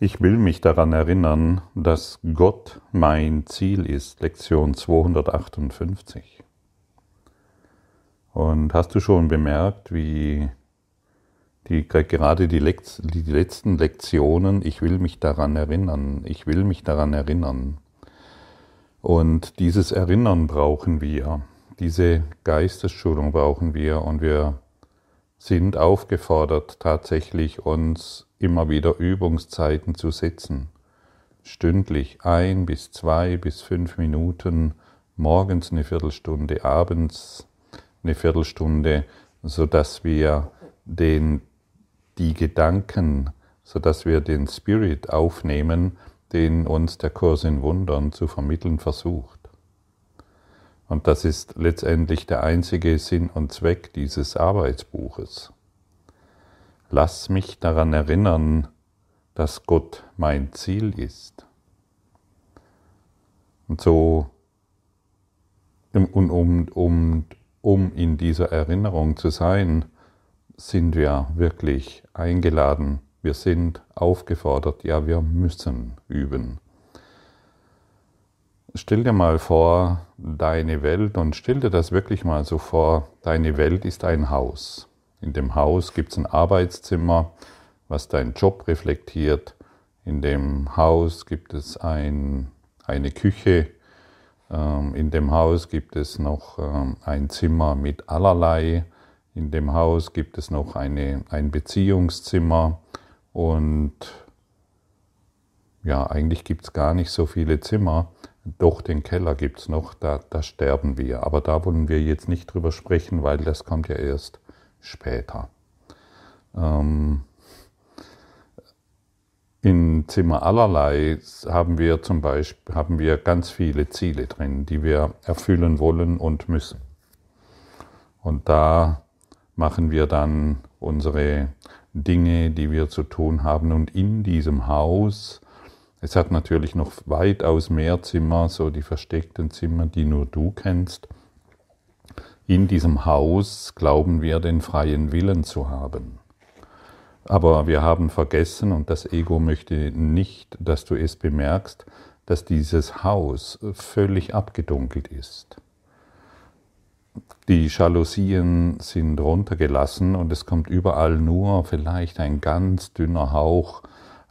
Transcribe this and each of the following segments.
Ich will mich daran erinnern, dass Gott mein Ziel ist. Lektion 258. Und hast du schon bemerkt, wie die, gerade die, Lekt, die letzten Lektionen, ich will mich daran erinnern, ich will mich daran erinnern. Und dieses Erinnern brauchen wir, diese Geistesschulung brauchen wir und wir sind aufgefordert, tatsächlich uns immer wieder Übungszeiten zu setzen. Stündlich ein bis zwei bis fünf Minuten, morgens eine Viertelstunde, abends eine Viertelstunde, sodass wir den, die Gedanken, sodass wir den Spirit aufnehmen, den uns der Kurs in Wundern zu vermitteln versucht. Und das ist letztendlich der einzige Sinn und Zweck dieses Arbeitsbuches. Lass mich daran erinnern, dass Gott mein Ziel ist. Und so, um, um, um, um in dieser Erinnerung zu sein, sind wir wirklich eingeladen, wir sind aufgefordert, ja, wir müssen üben. Stell dir mal vor, deine Welt und stell dir das wirklich mal so vor, deine Welt ist ein Haus. In dem Haus gibt es ein Arbeitszimmer, was deinen Job reflektiert. In dem Haus gibt es ein, eine Küche. Ähm, in dem Haus gibt es noch ähm, ein Zimmer mit allerlei. In dem Haus gibt es noch eine, ein Beziehungszimmer. Und ja, eigentlich gibt es gar nicht so viele Zimmer. Doch den Keller gibt es noch, da, da sterben wir. Aber da wollen wir jetzt nicht drüber sprechen, weil das kommt ja erst später. Ähm, in Zimmer allerlei haben wir zum Beispiel haben wir ganz viele Ziele drin, die wir erfüllen wollen und müssen. Und da machen wir dann unsere Dinge, die wir zu tun haben. Und in diesem Haus, es hat natürlich noch weitaus mehr Zimmer, so die versteckten Zimmer, die nur du kennst. In diesem Haus glauben wir den freien Willen zu haben. Aber wir haben vergessen, und das Ego möchte nicht, dass du es bemerkst, dass dieses Haus völlig abgedunkelt ist. Die Jalousien sind runtergelassen und es kommt überall nur vielleicht ein ganz dünner Hauch,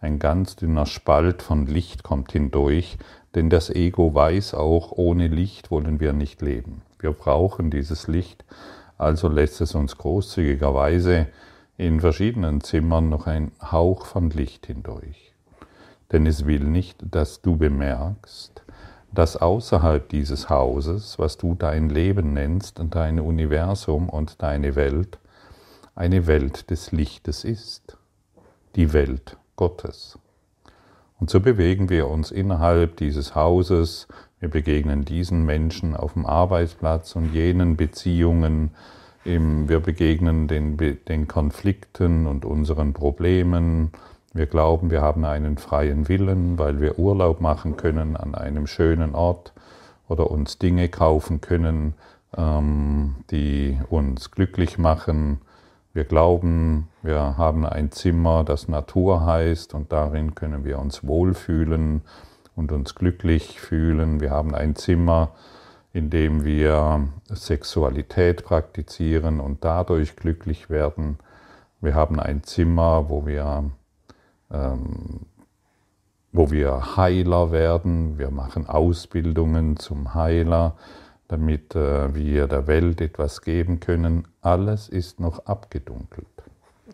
ein ganz dünner Spalt von Licht kommt hindurch, denn das Ego weiß auch, ohne Licht wollen wir nicht leben. Wir brauchen dieses Licht, also lässt es uns großzügigerweise in verschiedenen Zimmern noch ein Hauch von Licht hindurch. Denn es will nicht, dass du bemerkst, dass außerhalb dieses Hauses, was du dein Leben nennst, dein Universum und deine Welt, eine Welt des Lichtes ist, die Welt Gottes. Und so bewegen wir uns innerhalb dieses Hauses, wir begegnen diesen Menschen auf dem Arbeitsplatz und jenen Beziehungen, wir begegnen den, Konflikten und unseren Problemen. Wir glauben, wir haben einen freien Willen, weil wir Urlaub machen können an einem schönen Ort oder uns Dinge kaufen können, ähm, die uns glücklich machen wir glauben, wir haben ein Zimmer, das Natur heißt und darin können wir uns wohlfühlen und uns glücklich fühlen. Wir haben ein Zimmer, in dem wir Sexualität praktizieren und dadurch glücklich werden. Wir haben ein Zimmer, wo wir, ähm, wo wir Heiler werden. Wir machen Ausbildungen zum Heiler damit äh, wir der Welt etwas geben können, alles ist noch abgedunkelt.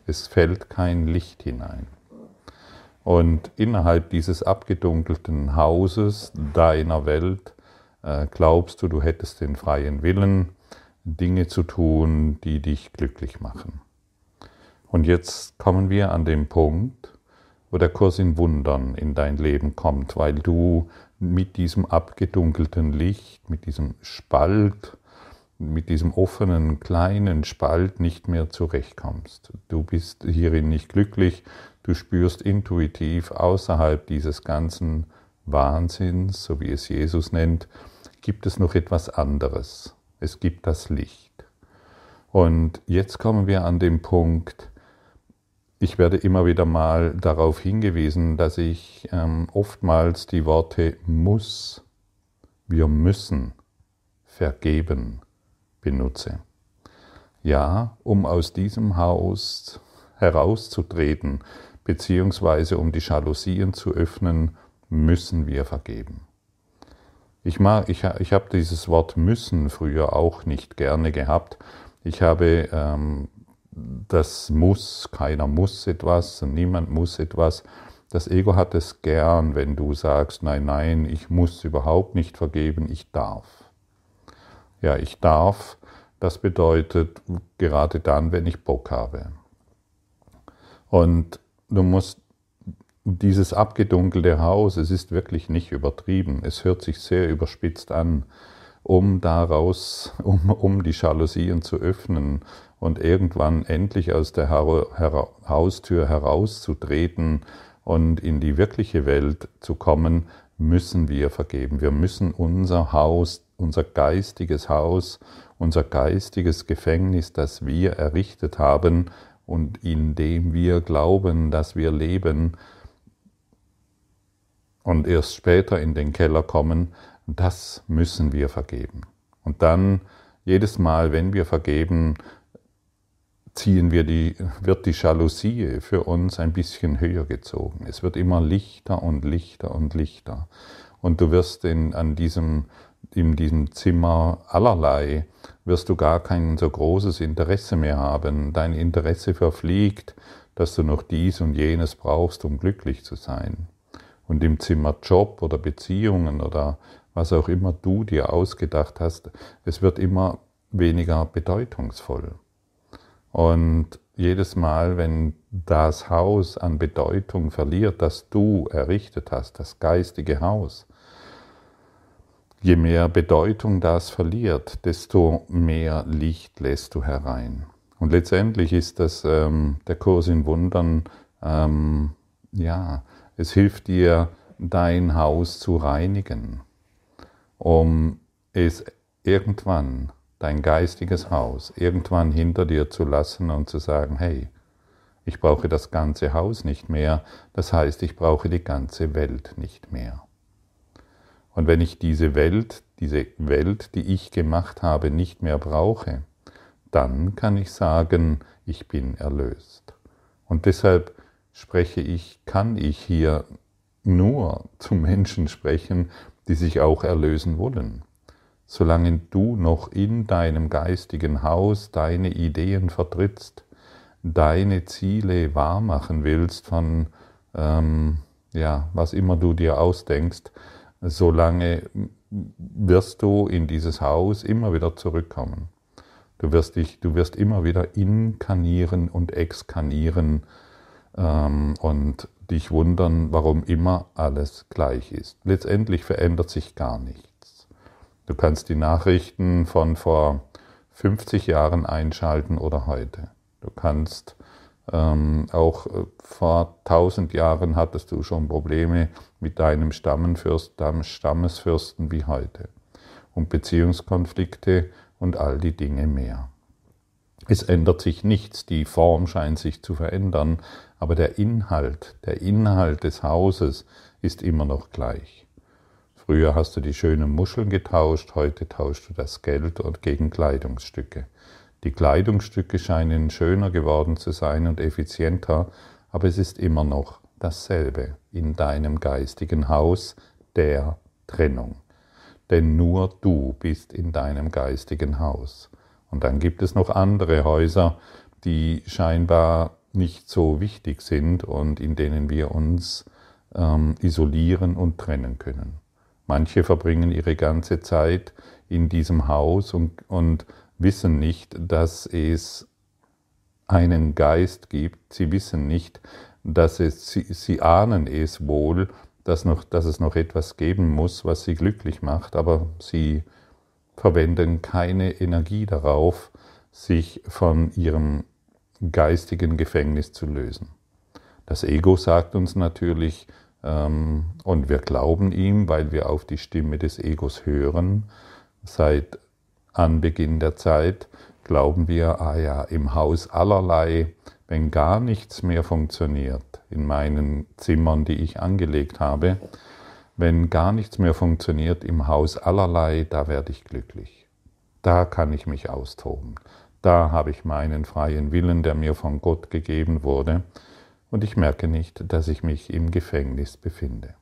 Es fällt kein Licht hinein. Und innerhalb dieses abgedunkelten Hauses deiner Welt äh, glaubst du, du hättest den freien Willen, Dinge zu tun, die dich glücklich machen. Und jetzt kommen wir an den Punkt, wo der Kurs in Wundern in dein Leben kommt, weil du mit diesem abgedunkelten Licht, mit diesem Spalt, mit diesem offenen kleinen Spalt nicht mehr zurechtkommst. Du bist hierin nicht glücklich, du spürst intuitiv außerhalb dieses ganzen Wahnsinns, so wie es Jesus nennt, gibt es noch etwas anderes. Es gibt das Licht. Und jetzt kommen wir an den Punkt, ich werde immer wieder mal darauf hingewiesen, dass ich ähm, oftmals die Worte muss, wir müssen, vergeben benutze. Ja, um aus diesem Haus herauszutreten, beziehungsweise um die Jalousien zu öffnen, müssen wir vergeben. Ich, ich, ich habe dieses Wort müssen früher auch nicht gerne gehabt. Ich habe ähm, das muss, keiner muss etwas, niemand muss etwas. Das Ego hat es gern, wenn du sagst, nein, nein, ich muss überhaupt nicht vergeben, ich darf. Ja, ich darf, das bedeutet gerade dann, wenn ich Bock habe. Und du musst dieses abgedunkelte Haus, es ist wirklich nicht übertrieben, es hört sich sehr überspitzt an, um daraus, um, um die Jalousien zu öffnen und irgendwann endlich aus der Haustür herauszutreten und in die wirkliche Welt zu kommen, müssen wir vergeben. Wir müssen unser Haus, unser geistiges Haus, unser geistiges Gefängnis, das wir errichtet haben und in dem wir glauben, dass wir leben, und erst später in den Keller kommen, das müssen wir vergeben. Und dann jedes Mal, wenn wir vergeben, ziehen wir die, wird die Jalousie für uns ein bisschen höher gezogen. Es wird immer lichter und lichter und lichter. Und du wirst in, an diesem, in diesem Zimmer allerlei, wirst du gar kein so großes Interesse mehr haben. Dein Interesse verfliegt, dass du noch dies und jenes brauchst, um glücklich zu sein und im Zimmer Job oder Beziehungen oder was auch immer du dir ausgedacht hast, es wird immer weniger bedeutungsvoll. Und jedes Mal, wenn das Haus an Bedeutung verliert, das du errichtet hast, das geistige Haus, je mehr Bedeutung das verliert, desto mehr Licht lässt du herein. Und letztendlich ist das ähm, der Kurs in Wundern, ähm, ja, es hilft dir, dein Haus zu reinigen, um es irgendwann, dein geistiges Haus, irgendwann hinter dir zu lassen und zu sagen, hey, ich brauche das ganze Haus nicht mehr, das heißt, ich brauche die ganze Welt nicht mehr. Und wenn ich diese Welt, diese Welt, die ich gemacht habe, nicht mehr brauche, dann kann ich sagen, ich bin erlöst. Und deshalb spreche ich, kann ich hier nur zu Menschen sprechen, die sich auch erlösen wollen. Solange du noch in deinem geistigen Haus deine Ideen vertrittst, deine Ziele wahrmachen willst von ähm, ja, was immer du dir ausdenkst, solange wirst du in dieses Haus immer wieder zurückkommen. Du wirst, dich, du wirst immer wieder inkarnieren und exkarnieren ähm, und dich wundern, warum immer alles gleich ist. Letztendlich verändert sich gar nichts. Du kannst die Nachrichten von vor 50 Jahren einschalten oder heute. Du kannst ähm, auch äh, vor 1000 Jahren hattest du schon Probleme mit deinem Stammenfürst, Stammesfürsten wie heute und Beziehungskonflikte und all die Dinge mehr. Es ändert sich nichts, die Form scheint sich zu verändern, aber der Inhalt, der Inhalt des Hauses ist immer noch gleich. Früher hast du die schönen Muscheln getauscht, heute tauschst du das Geld und gegen Kleidungsstücke. Die Kleidungsstücke scheinen schöner geworden zu sein und effizienter, aber es ist immer noch dasselbe in deinem geistigen Haus der Trennung. Denn nur du bist in deinem geistigen Haus. Und dann gibt es noch andere Häuser, die scheinbar nicht so wichtig sind und in denen wir uns ähm, isolieren und trennen können. Manche verbringen ihre ganze Zeit in diesem Haus und, und wissen nicht, dass es einen Geist gibt. Sie wissen nicht, dass es, sie, sie ahnen es wohl, dass, noch, dass es noch etwas geben muss, was sie glücklich macht, aber sie verwenden keine Energie darauf, sich von ihrem geistigen Gefängnis zu lösen. Das Ego sagt uns natürlich, und wir glauben ihm, weil wir auf die Stimme des Egos hören, seit Anbeginn der Zeit glauben wir, ah ja, im Haus allerlei, wenn gar nichts mehr funktioniert in meinen Zimmern, die ich angelegt habe, wenn gar nichts mehr funktioniert im Haus allerlei, da werde ich glücklich. Da kann ich mich austoben. Da habe ich meinen freien Willen, der mir von Gott gegeben wurde, und ich merke nicht, dass ich mich im Gefängnis befinde.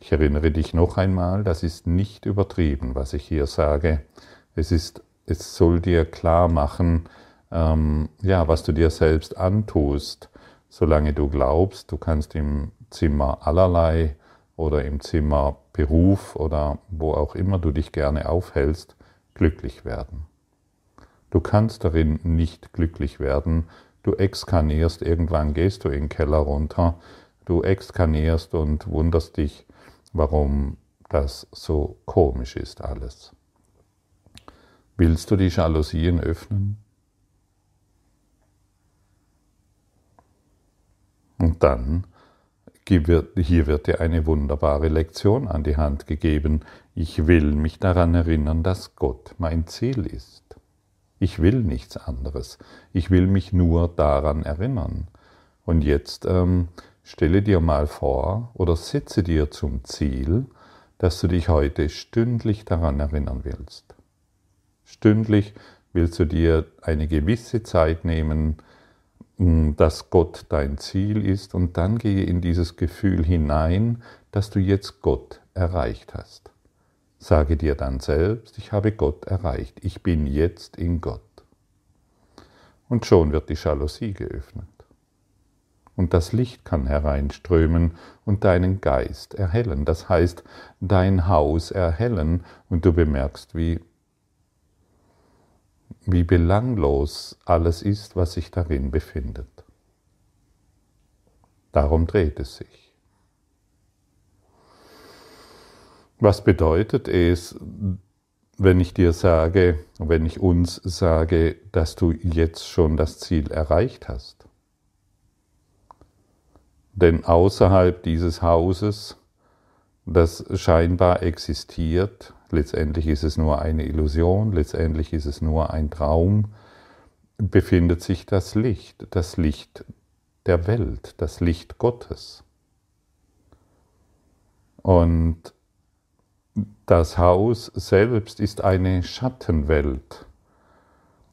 Ich erinnere dich noch einmal, das ist nicht übertrieben, was ich hier sage. Es, ist, es soll dir klar machen, ähm, ja, was du dir selbst antust, solange du glaubst, du kannst im Zimmer allerlei oder im Zimmer Beruf oder wo auch immer du dich gerne aufhältst, glücklich werden. Du kannst darin nicht glücklich werden, du exkarnierst, irgendwann gehst du in den Keller runter, du exkarnierst und wunderst dich, warum das so komisch ist alles. Willst du die Jalousien öffnen? Und dann, hier wird dir eine wunderbare Lektion an die Hand gegeben. Ich will mich daran erinnern, dass Gott mein Ziel ist. Ich will nichts anderes. Ich will mich nur daran erinnern. Und jetzt ähm, Stelle dir mal vor oder setze dir zum Ziel, dass du dich heute stündlich daran erinnern willst. Stündlich willst du dir eine gewisse Zeit nehmen, dass Gott dein Ziel ist und dann gehe in dieses Gefühl hinein, dass du jetzt Gott erreicht hast. Sage dir dann selbst, ich habe Gott erreicht, ich bin jetzt in Gott. Und schon wird die Jalousie geöffnet und das Licht kann hereinströmen und deinen Geist erhellen. Das heißt, dein Haus erhellen und du bemerkst, wie, wie belanglos alles ist, was sich darin befindet. Darum dreht es sich. Was bedeutet es, wenn ich dir sage, wenn ich uns sage, dass du jetzt schon das Ziel erreicht hast? Denn außerhalb dieses Hauses, das scheinbar existiert, letztendlich ist es nur eine Illusion, letztendlich ist es nur ein Traum, befindet sich das Licht, das Licht der Welt, das Licht Gottes. Und das Haus selbst ist eine Schattenwelt,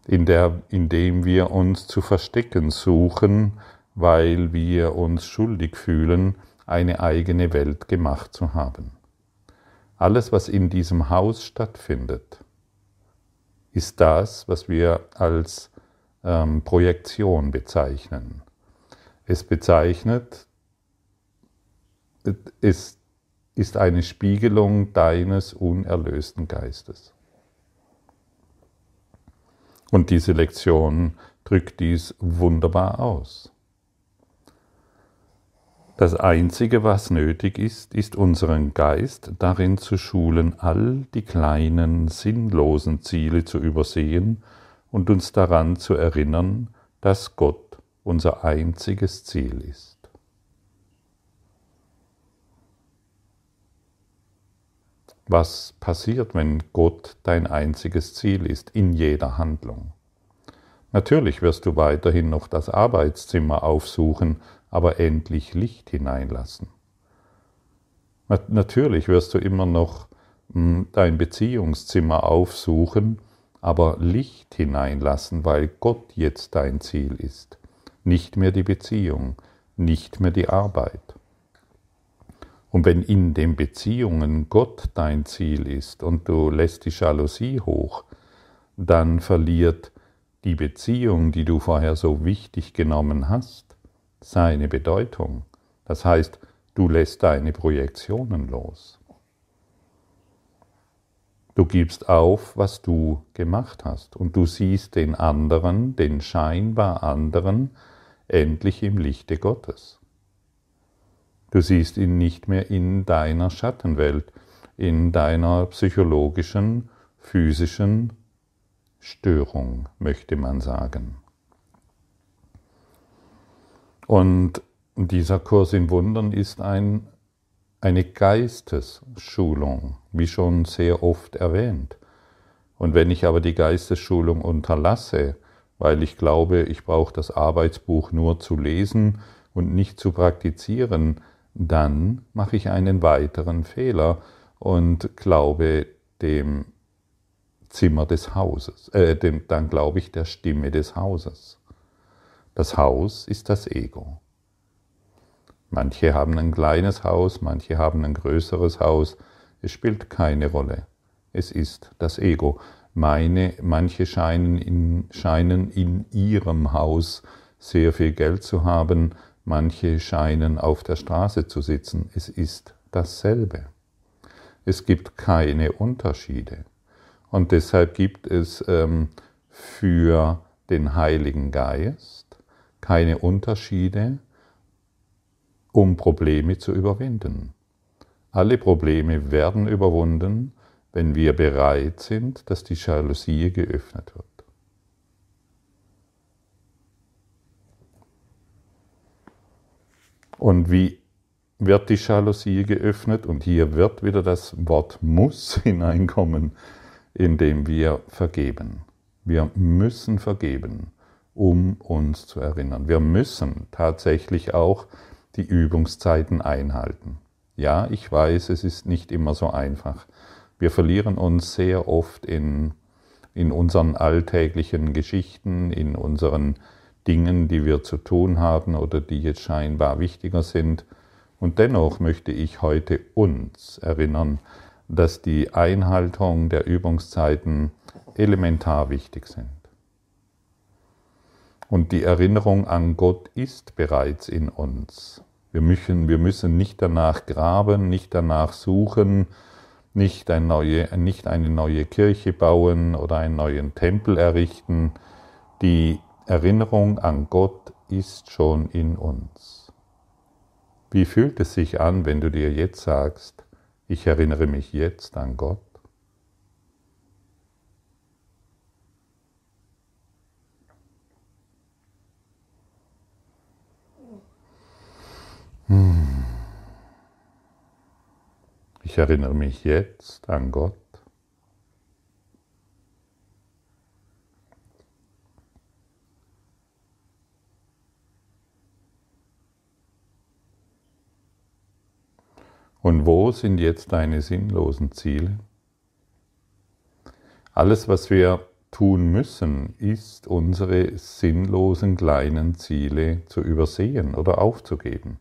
in, der, in dem wir uns zu verstecken suchen, weil wir uns schuldig fühlen, eine eigene Welt gemacht zu haben. Alles, was in diesem Haus stattfindet, ist das, was wir als ähm, Projektion bezeichnen. Es bezeichnet, es ist eine Spiegelung deines unerlösten Geistes. Und diese Lektion drückt dies wunderbar aus. Das Einzige, was nötig ist, ist unseren Geist darin zu schulen, all die kleinen, sinnlosen Ziele zu übersehen und uns daran zu erinnern, dass Gott unser einziges Ziel ist. Was passiert, wenn Gott dein einziges Ziel ist in jeder Handlung? Natürlich wirst du weiterhin noch das Arbeitszimmer aufsuchen aber endlich Licht hineinlassen. Natürlich wirst du immer noch hm, dein Beziehungszimmer aufsuchen, aber Licht hineinlassen, weil Gott jetzt dein Ziel ist, nicht mehr die Beziehung, nicht mehr die Arbeit. Und wenn in den Beziehungen Gott dein Ziel ist und du lässt die Jalousie hoch, dann verliert die Beziehung, die du vorher so wichtig genommen hast, seine Bedeutung. Das heißt, du lässt deine Projektionen los. Du gibst auf, was du gemacht hast und du siehst den anderen, den scheinbar anderen, endlich im Lichte Gottes. Du siehst ihn nicht mehr in deiner Schattenwelt, in deiner psychologischen, physischen Störung, möchte man sagen. Und dieser Kurs in Wundern ist ein, eine Geistesschulung, wie schon sehr oft erwähnt. Und wenn ich aber die Geistesschulung unterlasse weil ich glaube, ich brauche das Arbeitsbuch nur zu lesen und nicht zu praktizieren, dann mache ich einen weiteren Fehler und glaube dem Zimmer des Hauses, äh, dem, dann glaube ich der Stimme des Hauses. Das Haus ist das Ego. Manche haben ein kleines Haus, manche haben ein größeres Haus. Es spielt keine Rolle. Es ist das Ego. Meine, manche scheinen in, scheinen in ihrem Haus sehr viel Geld zu haben, manche scheinen auf der Straße zu sitzen. Es ist dasselbe. Es gibt keine Unterschiede. Und deshalb gibt es ähm, für den Heiligen Geist keine Unterschiede, um Probleme zu überwinden. Alle Probleme werden überwunden, wenn wir bereit sind, dass die Jalousie geöffnet wird. Und wie wird die Jalousie geöffnet? Und hier wird wieder das Wort muss hineinkommen, indem wir vergeben. Wir müssen vergeben, um uns zu erinnern. Wir müssen tatsächlich auch die Übungszeiten einhalten. Ja, ich weiß, es ist nicht immer so einfach. Wir verlieren uns sehr oft in, in unseren alltäglichen Geschichten, in unseren Dingen, die wir zu tun haben oder die jetzt scheinbar wichtiger sind. Und dennoch möchte ich heute uns erinnern, dass die Einhaltung der Übungszeiten elementar wichtig sind. Und die Erinnerung an Gott ist bereits in uns. Wir müssen, wir müssen nicht danach graben, nicht danach suchen, nicht, ein neue, nicht eine neue Kirche bauen oder einen neuen Tempel errichten. Die Erinnerung an Gott ist schon in uns. Wie fühlt es sich an, wenn du dir jetzt sagst, ich erinnere mich jetzt an Gott? Hm. Ich erinnere mich jetzt an Gott. Und wo sind jetzt deine sinnlosen Ziele? Alles, was wir tun müssen, ist unsere sinnlosen kleinen Ziele zu übersehen oder aufzugeben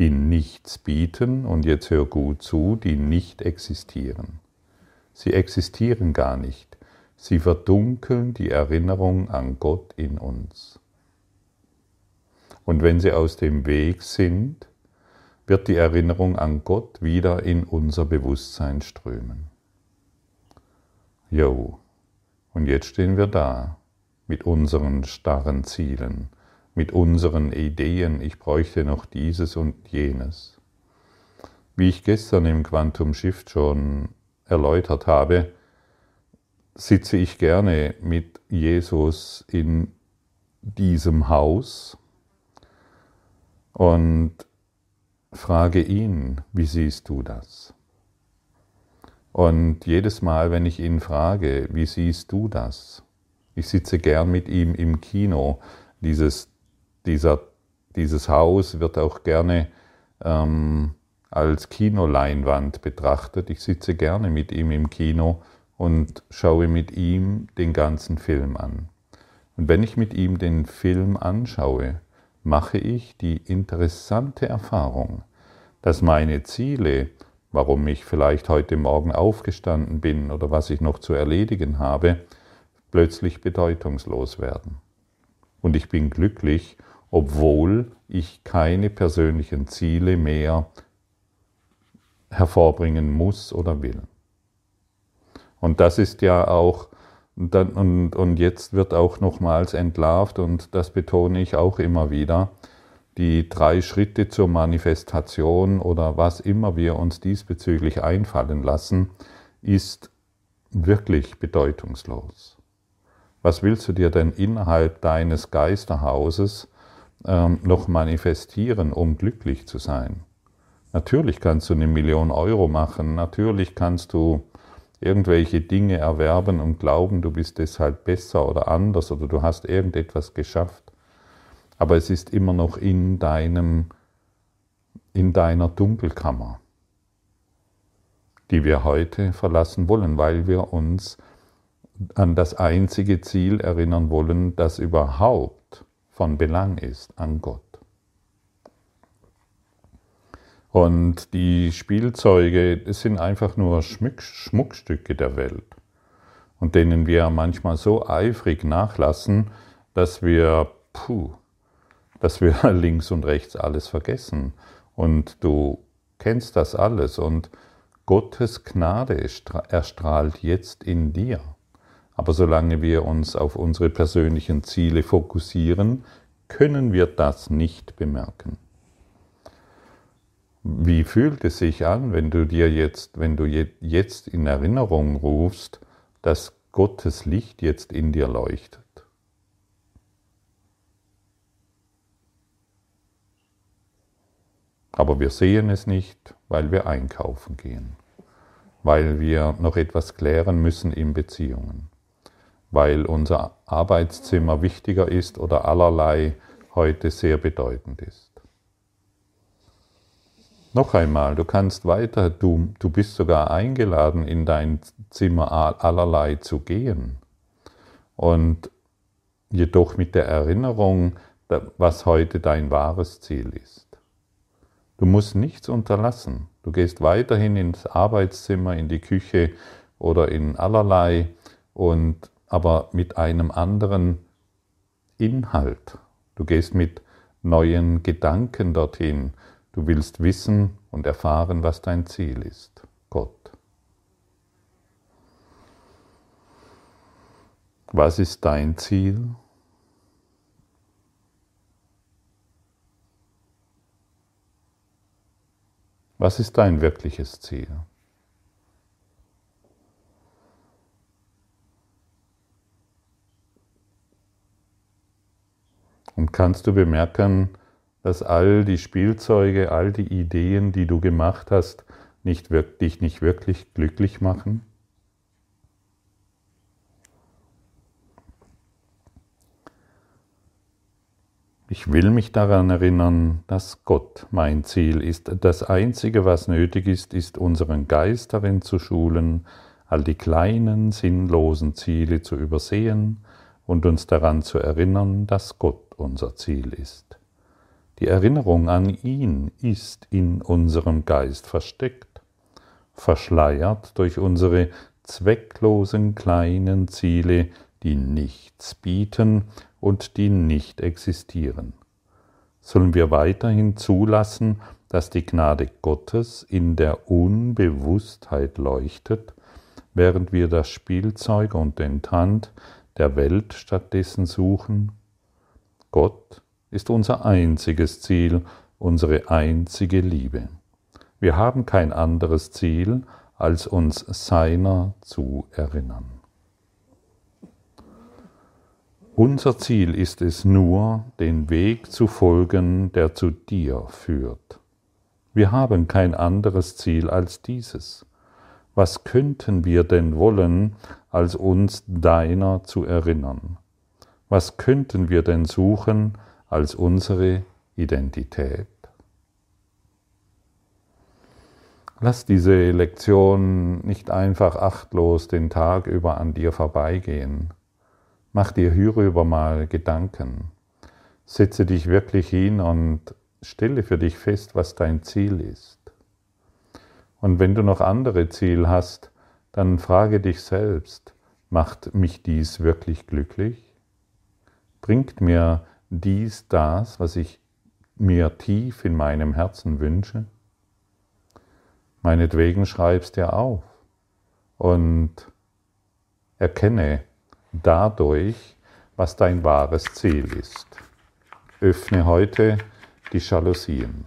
die nichts bieten, und jetzt hör gut zu, die nicht existieren. Sie existieren gar nicht. Sie verdunkeln die Erinnerung an Gott in uns. Und wenn sie aus dem Weg sind, wird die Erinnerung an Gott wieder in unser Bewusstsein strömen. Jo, und jetzt stehen wir da mit unseren starren Zielen, mit unseren Ideen, ich bräuchte noch dieses und jenes. Wie ich gestern im Quantum Shift schon erläutert habe, sitze ich gerne mit Jesus in diesem Haus und frage ihn, wie siehst du das? Und jedes Mal, wenn ich ihn frage, wie siehst du das? Ich sitze gern mit ihm im Kino, dieses dieser, dieses Haus wird auch gerne ähm, als Kinoleinwand betrachtet. Ich sitze gerne mit ihm im Kino und schaue mit ihm den ganzen Film an. Und wenn ich mit ihm den Film anschaue, mache ich die interessante Erfahrung, dass meine Ziele, warum ich vielleicht heute Morgen aufgestanden bin oder was ich noch zu erledigen habe, plötzlich bedeutungslos werden. Und ich bin glücklich obwohl ich keine persönlichen Ziele mehr hervorbringen muss oder will. Und das ist ja auch, und, und, und jetzt wird auch nochmals entlarvt, und das betone ich auch immer wieder, die drei Schritte zur Manifestation oder was immer wir uns diesbezüglich einfallen lassen, ist wirklich bedeutungslos. Was willst du dir denn innerhalb deines Geisterhauses ähm, noch manifestieren, um glücklich zu sein. Natürlich kannst du eine Million Euro machen, natürlich kannst du irgendwelche Dinge erwerben und glauben, du bist deshalb besser oder anders oder du hast irgendetwas geschafft. Aber es ist immer noch in deinem, in deiner Dunkelkammer, die wir heute verlassen wollen, weil wir uns an das einzige Ziel erinnern wollen, das überhaupt von Belang ist, an Gott. Und die Spielzeuge, sind einfach nur Schmuck, Schmuckstücke der Welt und denen wir manchmal so eifrig nachlassen, dass wir, puh, dass wir links und rechts alles vergessen. Und du kennst das alles und Gottes Gnade erstrahlt jetzt in dir. Aber solange wir uns auf unsere persönlichen Ziele fokussieren, können wir das nicht bemerken. Wie fühlt es sich an, wenn du dir jetzt, wenn du jetzt in Erinnerung rufst, dass Gottes Licht jetzt in dir leuchtet? Aber wir sehen es nicht, weil wir einkaufen gehen, weil wir noch etwas klären müssen in Beziehungen, weil unser Arbeitszimmer wichtiger ist oder allerlei heute sehr bedeutend ist. Noch einmal, du kannst weiter, du, du bist sogar eingeladen, in dein Zimmer allerlei zu gehen. Und jedoch mit der Erinnerung, was heute dein wahres Ziel ist. Du musst nichts unterlassen. Du gehst weiterhin ins Arbeitszimmer, in die Küche oder in allerlei und aber mit einem anderen Inhalt. Du gehst mit neuen Gedanken dorthin. Du willst wissen und erfahren, was dein Ziel ist. Gott. Was ist dein Ziel? Was ist dein wirkliches Ziel? Und kannst du bemerken, dass all die Spielzeuge, all die Ideen, die du gemacht hast, nicht dich nicht wirklich glücklich machen? Ich will mich daran erinnern, dass Gott mein Ziel ist. Das Einzige, was nötig ist, ist unseren Geist darin zu schulen, all die kleinen, sinnlosen Ziele zu übersehen und uns daran zu erinnern, dass Gott unser Ziel ist. Die Erinnerung an ihn ist in unserem Geist versteckt, verschleiert durch unsere zwecklosen kleinen Ziele, die nichts bieten und die nicht existieren. Sollen wir weiterhin zulassen, dass die Gnade Gottes in der Unbewusstheit leuchtet, während wir das Spielzeug und den Tand der Welt stattdessen suchen? Gott ist unser einziges Ziel, unsere einzige Liebe. Wir haben kein anderes Ziel, als uns seiner zu erinnern. Unser Ziel ist es nur, den Weg zu folgen, der zu dir führt. Wir haben kein anderes Ziel als dieses. Was könnten wir denn wollen, als uns deiner zu erinnern? Was könnten wir denn suchen als unsere Identität? Lass diese Lektion nicht einfach achtlos den Tag über an dir vorbeigehen Mach dir hierüber mal Gedanken. Setze dich wirklich hin und stelle für dich fest, was dein Ziel ist. Und wenn du noch andere Ziele hast, dann frage dich selbst, macht mich dies wirklich glücklich? Bringt mir dies das, was ich mir tief in meinem Herzen wünsche? Meinetwegen schreibst dir auf und erkenne, dadurch, was dein wahres Ziel ist. Öffne heute die Jalousien.